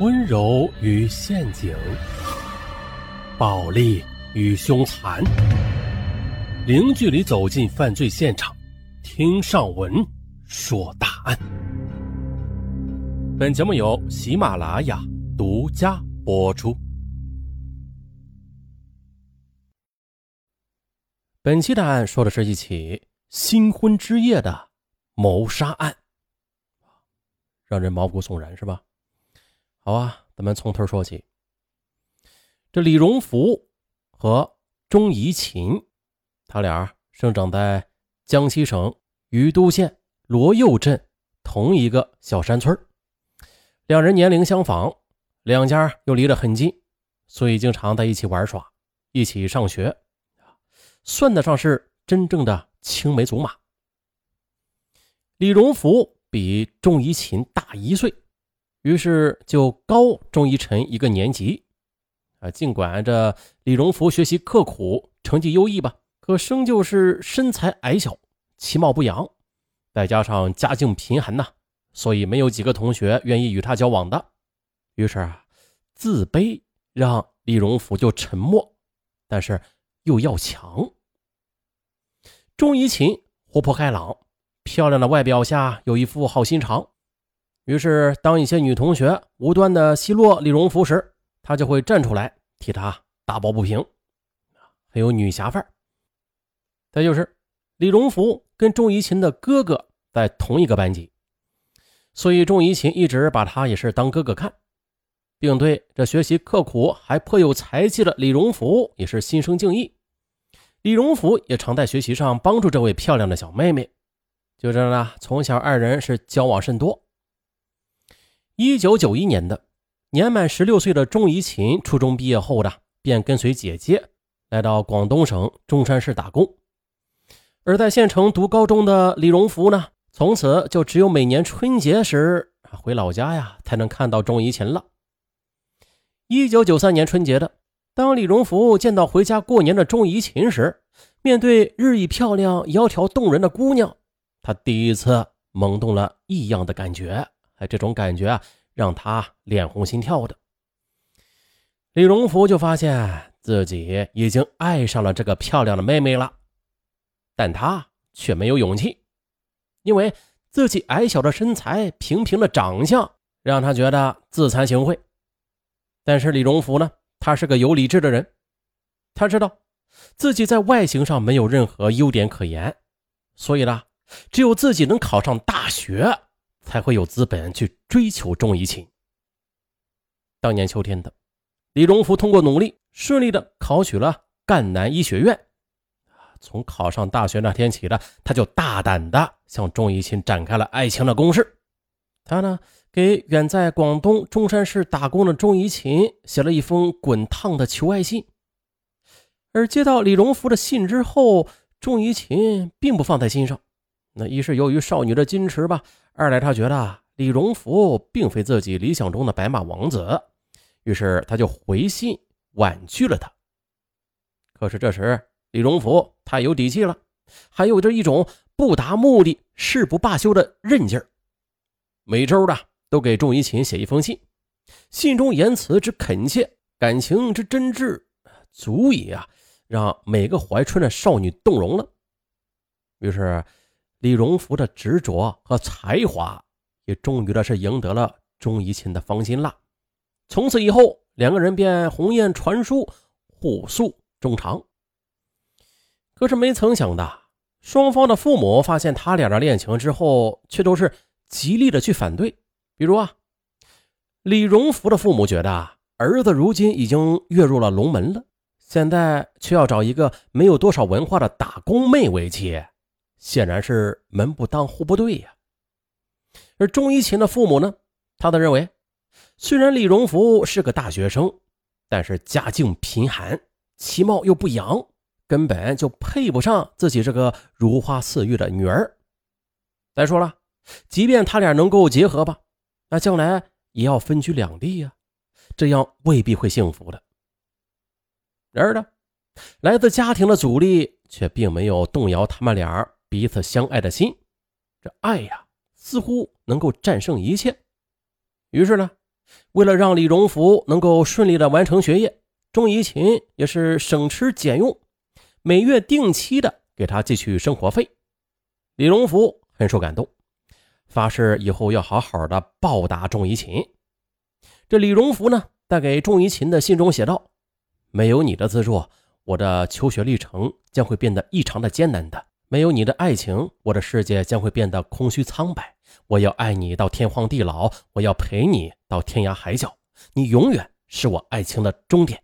温柔与陷阱，暴力与凶残，零距离走进犯罪现场，听上文说大案。本节目由喜马拉雅独家播出。本期的案说的是一起新婚之夜的谋杀案，让人毛骨悚然，是吧？好啊，咱们从头说起。这李荣福和钟怡琴，他俩生长在江西省余都县罗右镇同一个小山村两人年龄相仿，两家又离得很近，所以经常在一起玩耍，一起上学，算得上是真正的青梅竹马。李荣福比钟怡琴大一岁。于是就高钟一晨一个年级，啊，尽管这李荣福学习刻苦，成绩优异吧，可生就是身材矮小，其貌不扬，再加上家境贫寒呐，所以没有几个同学愿意与他交往的。于是啊，自卑让李荣福就沉默，但是又要强。钟怡琴活泼开朗，漂亮的外表下有一副好心肠。于是，当一些女同学无端的奚落李荣福时，他就会站出来替他打抱不平，很有女侠范儿。再就是，李荣福跟钟怡琴的哥哥在同一个班级，所以钟怡琴一直把他也是当哥哥看，并对这学习刻苦还颇有才气的李荣福也是心生敬意。李荣福也常在学习上帮助这位漂亮的小妹妹，就这样呢，从小二人是交往甚多。一九九一年的年满十六岁的钟怡琴，初中毕业后的便跟随姐姐来到广东省中山市打工。而在县城读高中的李荣福呢，从此就只有每年春节时回老家呀，才能看到钟怡琴了。一九九三年春节的，当李荣福见到回家过年的钟怡琴时，面对日益漂亮、窈窕动人的姑娘，他第一次萌动了异样的感觉。哎，这种感觉啊，让他脸红心跳的。李荣福就发现自己已经爱上了这个漂亮的妹妹了，但他却没有勇气，因为自己矮小的身材、平平的长相，让他觉得自惭形秽。但是李荣福呢，他是个有理智的人，他知道自己在外形上没有任何优点可言，所以呢，只有自己能考上大学。才会有资本去追求钟怡琴。当年秋天的，李荣福通过努力，顺利的考取了赣南医学院。从考上大学那天起的，他就大胆的向钟怡琴展开了爱情的攻势。他呢，给远在广东中山市打工的钟怡琴写了一封滚烫的求爱信。而接到李荣福的信之后，钟怡琴并不放在心上。那一是由于少女的矜持吧。二来，他觉得李荣福并非自己理想中的白马王子，于是他就回信婉拒了他。可是这时，李荣福太有底气了，还有着一种不达目的誓不罢休的韧劲儿。每周的都给仲怡琴写一封信，信中言辞之恳切，感情之真挚，足以啊让每个怀春的少女动容了。于是。李荣福的执着和才华，也终于的是赢得了钟怡琴的芳心了。从此以后，两个人便鸿雁传书，互诉衷肠。可是没曾想的，双方的父母发现他俩的恋情之后，却都是极力的去反对。比如啊，李荣福的父母觉得儿子如今已经跃入了龙门了，现在却要找一个没有多少文化的打工妹为妻。显然是门不当户不对呀。而钟一琴的父母呢，他的认为，虽然李荣福是个大学生，但是家境贫寒，其貌又不扬，根本就配不上自己这个如花似玉的女儿。再说了，即便他俩能够结合吧，那将来也要分居两地呀，这样未必会幸福的。然而呢，来自家庭的阻力却并没有动摇他们俩。彼此相爱的心，这爱呀，似乎能够战胜一切。于是呢，为了让李荣福能够顺利的完成学业，钟怡琴也是省吃俭用，每月定期的给他寄去生活费。李荣福很受感动，发誓以后要好好的报答钟怡琴。这李荣福呢，带给钟怡琴的信中写道：“没有你的资助，我的求学历程将会变得异常的艰难的。”没有你的爱情，我的世界将会变得空虚苍白。我要爱你到天荒地老，我要陪你到天涯海角。你永远是我爱情的终点，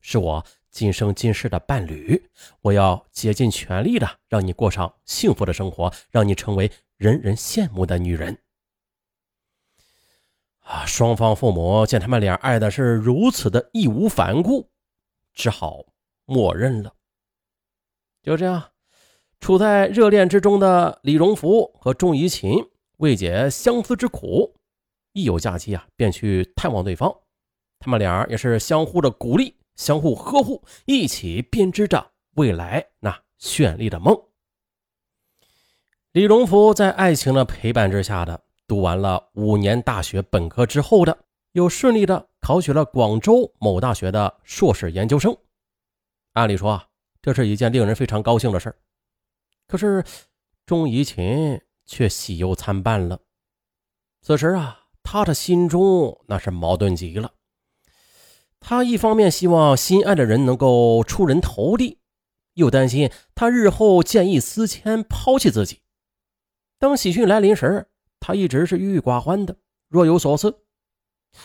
是我今生今世的伴侣。我要竭尽全力的让你过上幸福的生活，让你成为人人羡慕的女人。啊！双方父母见他们俩爱的是如此的义无反顾，只好默认了。就这样。处在热恋之中的李荣福和钟怡琴为解相思之苦，一有假期啊，便去探望对方。他们俩也是相互的鼓励，相互呵护，一起编织着未来那绚丽的梦。李荣福在爱情的陪伴之下的读完了五年大学本科之后的，又顺利的考取了广州某大学的硕士研究生。按理说啊，这是一件令人非常高兴的事儿。可是，钟怡琴却喜忧参半了。此时啊，他的心中那是矛盾极了。他一方面希望心爱的人能够出人头地，又担心他日后见异思迁，抛弃自己。当喜讯来临时，他一直是郁郁寡欢的，若有所思。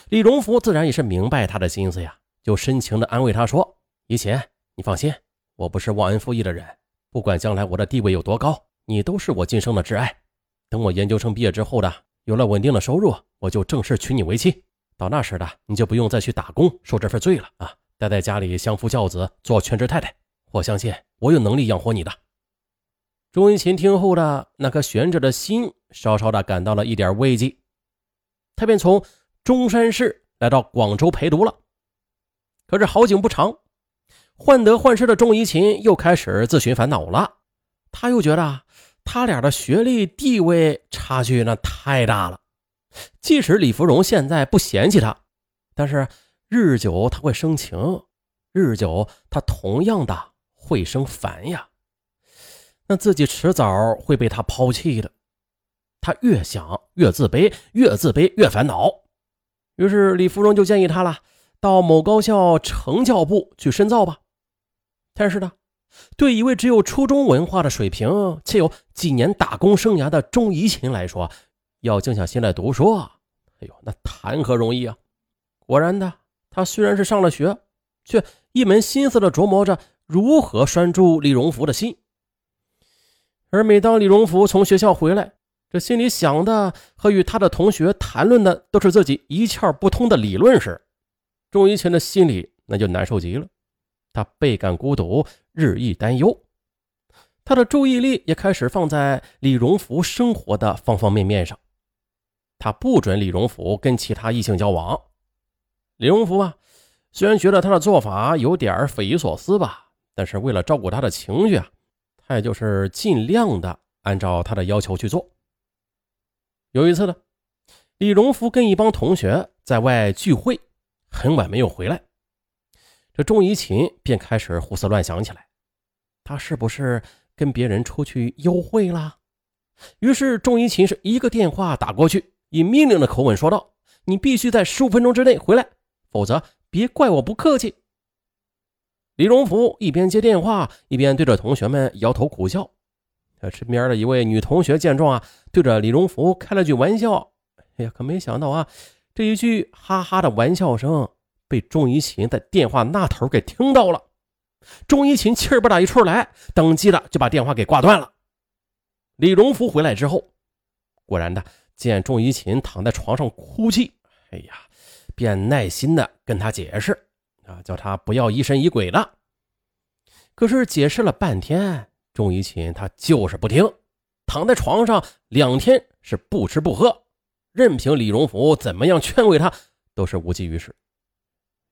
李荣福自然也是明白他的心思呀，就深情的安慰他说：“怡琴，你放心，我不是忘恩负义的人。”不管将来我的地位有多高，你都是我今生的挚爱。等我研究生毕业之后的，有了稳定的收入，我就正式娶你为妻。到那时的，你就不用再去打工受这份罪了啊！待在家里相夫教子，做全职太太。我相信我有能力养活你的。钟一琴听后的那颗悬着的心，稍稍的感到了一点慰藉。他便从中山市来到广州陪读了。可是好景不长。患得患失的钟怡琴又开始自寻烦恼了。他又觉得他俩的学历地位差距那太大了。即使李芙蓉现在不嫌弃他，但是日久他会生情，日久他同样的会生烦呀。那自己迟早会被他抛弃的。他越想越自卑，越自卑越烦恼。于是李芙蓉就建议他了，到某高校成教部去深造吧。但是呢，对一位只有初中文化的水平且有几年打工生涯的钟怡琴来说，要静下心来读书，哎呦，那谈何容易啊！果然的，他虽然是上了学，却一门心思的琢磨着如何拴住李荣福的心。而每当李荣福从学校回来，这心里想的和与他的同学谈论的都是自己一窍不通的理论时，钟怡琴的心里那就难受极了。他倍感孤独，日益担忧，他的注意力也开始放在李荣福生活的方方面面上。他不准李荣福跟其他异性交往。李荣福啊，虽然觉得他的做法有点匪夷所思吧，但是为了照顾他的情绪啊，他也就是尽量的按照他的要求去做。有一次呢，李荣福跟一帮同学在外聚会，很晚没有回来。这钟怡琴便开始胡思乱想起来，他是不是跟别人出去幽会了？于是钟怡琴是一个电话打过去，以命令的口吻说道：“你必须在十五分钟之内回来，否则别怪我不客气。”李荣福一边接电话，一边对着同学们摇头苦笑。他身边的一位女同学见状啊，对着李荣福开了句玩笑：“哎呀，可没想到啊，这一句哈哈的玩笑声。”被钟怡琴在电话那头给听到了，钟怡琴气儿不打一处来，当机的就把电话给挂断了。李荣福回来之后，果然的见钟怡琴躺在床上哭泣，哎呀，便耐心的跟他解释啊，叫他不要疑神疑鬼的。可是解释了半天，钟怡琴她就是不听，躺在床上两天是不吃不喝，任凭李荣福怎么样劝慰他，都是无济于事。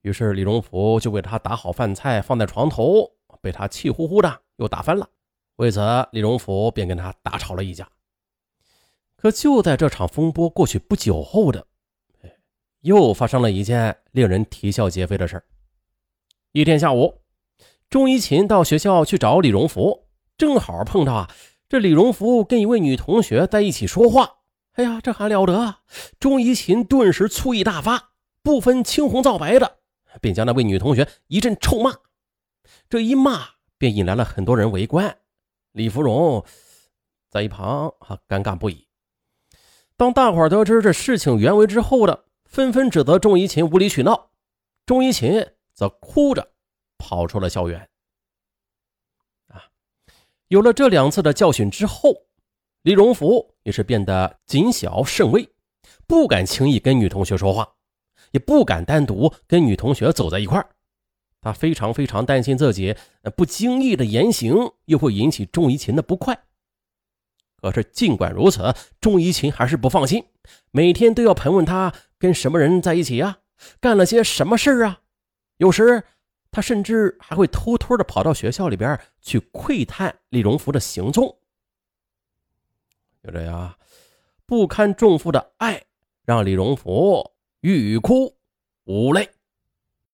于是李荣福就为他打好饭菜放在床头，被他气呼呼的又打翻了。为此，李荣福便跟他大吵了一架。可就在这场风波过去不久后的，又发生了一件令人啼笑皆非的事儿。一天下午，钟一琴到学校去找李荣福，正好碰到啊，这李荣福跟一位女同学在一起说话。哎呀，这还了得！钟一琴顿时醋意大发，不分青红皂白的，便将那位女同学一阵臭骂。这一骂，便引来了很多人围观。李芙蓉在一旁啊，尴尬不已。当大伙得知这事情原委之后的，纷纷指责钟一琴无理取闹。钟一琴。则哭着跑出了校园。啊，有了这两次的教训之后，李荣福也是变得谨小慎微，不敢轻易跟女同学说话，也不敢单独跟女同学走在一块儿。他非常非常担心自己不经意的言行又会引起钟怡琴的不快。可是尽管如此，钟怡琴还是不放心，每天都要盘问他跟什么人在一起呀，干了些什么事啊。有时，他甚至还会偷偷的跑到学校里边去窥探李荣福的行踪。就这样，不堪重负的爱让李荣福欲哭无泪。